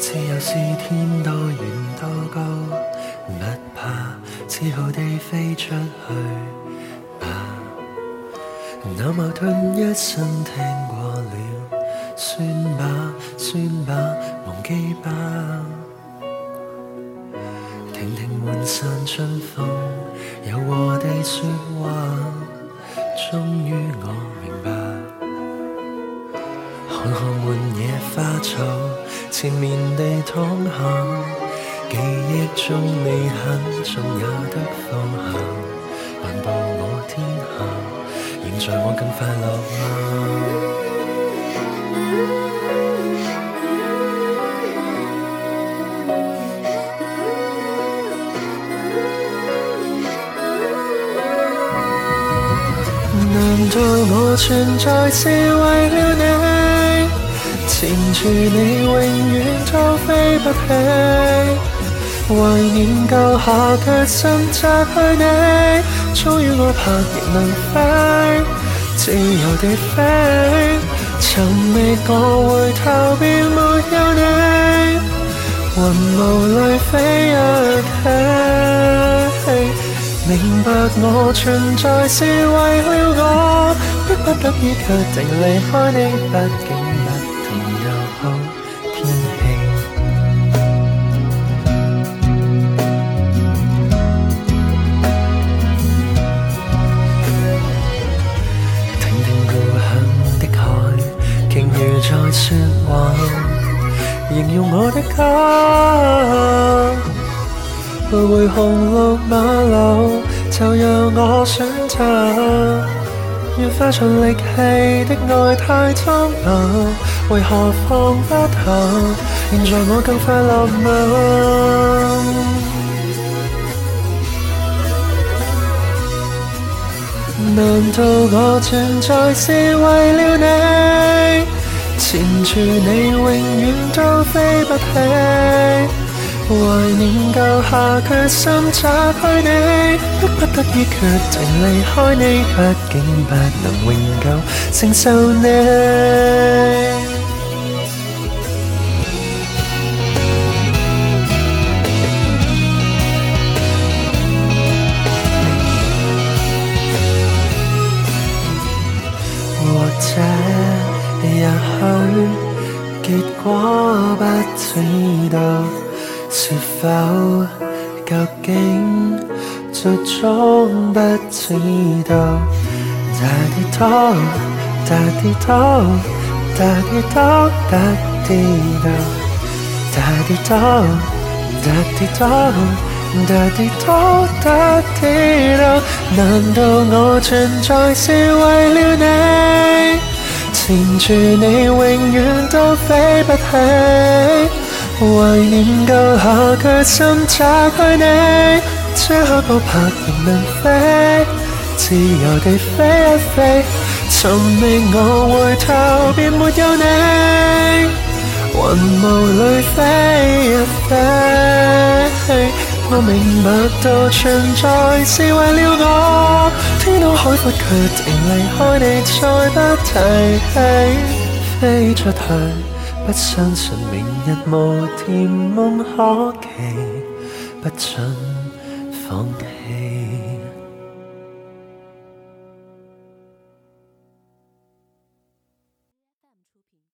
自由是天多远多高，不怕自豪地飞出去吧。那矛盾一生听过了，算吧算吧，忘记吧。听听满山春风柔和地说话，终于我明白。看看满野花草。缠绵地躺下，记忆中你很重也得放下，还步我天下，现在我更快乐吗？难道我存在是为了你？缠住你，永远都飞不起。怀念旧下却心扎去你。终于我拍翼能飞，自由地飞。寻觅过，回头便没有你。云雾里飞一起，明白我存在是为了我，迫不得已决定离开你，不竟。晴又好天气，听听故乡的海，正如在说话，形容我的家。不回红绿马路，就由我选择。要花盡力氣的愛太蒼白，為何放不下？現在我更快樂嗎？難道我存在是為了你？纏住你永遠都飛不起。為研究下決心找去你，迫不得已決定離開你，畢竟不能永久承受你。或者日後結果不知道。是否？究竟最终不知道。哒滴答，哒滴答，哒滴答，哒滴答，哒滴答，哒滴答，哒滴答，哒滴答。难道我存在是为了你？缠住你永远都比不起。怀念旧下决心拆开你。此刻高拍仍能飞，自由地飞一飞。寻觅我回头，便没有你。云雾里飞一飞，我明白到存在是为了我。天空海阔，却仍离开你，再不提起，飞出去。不相信明日无甜梦可期，不准放弃。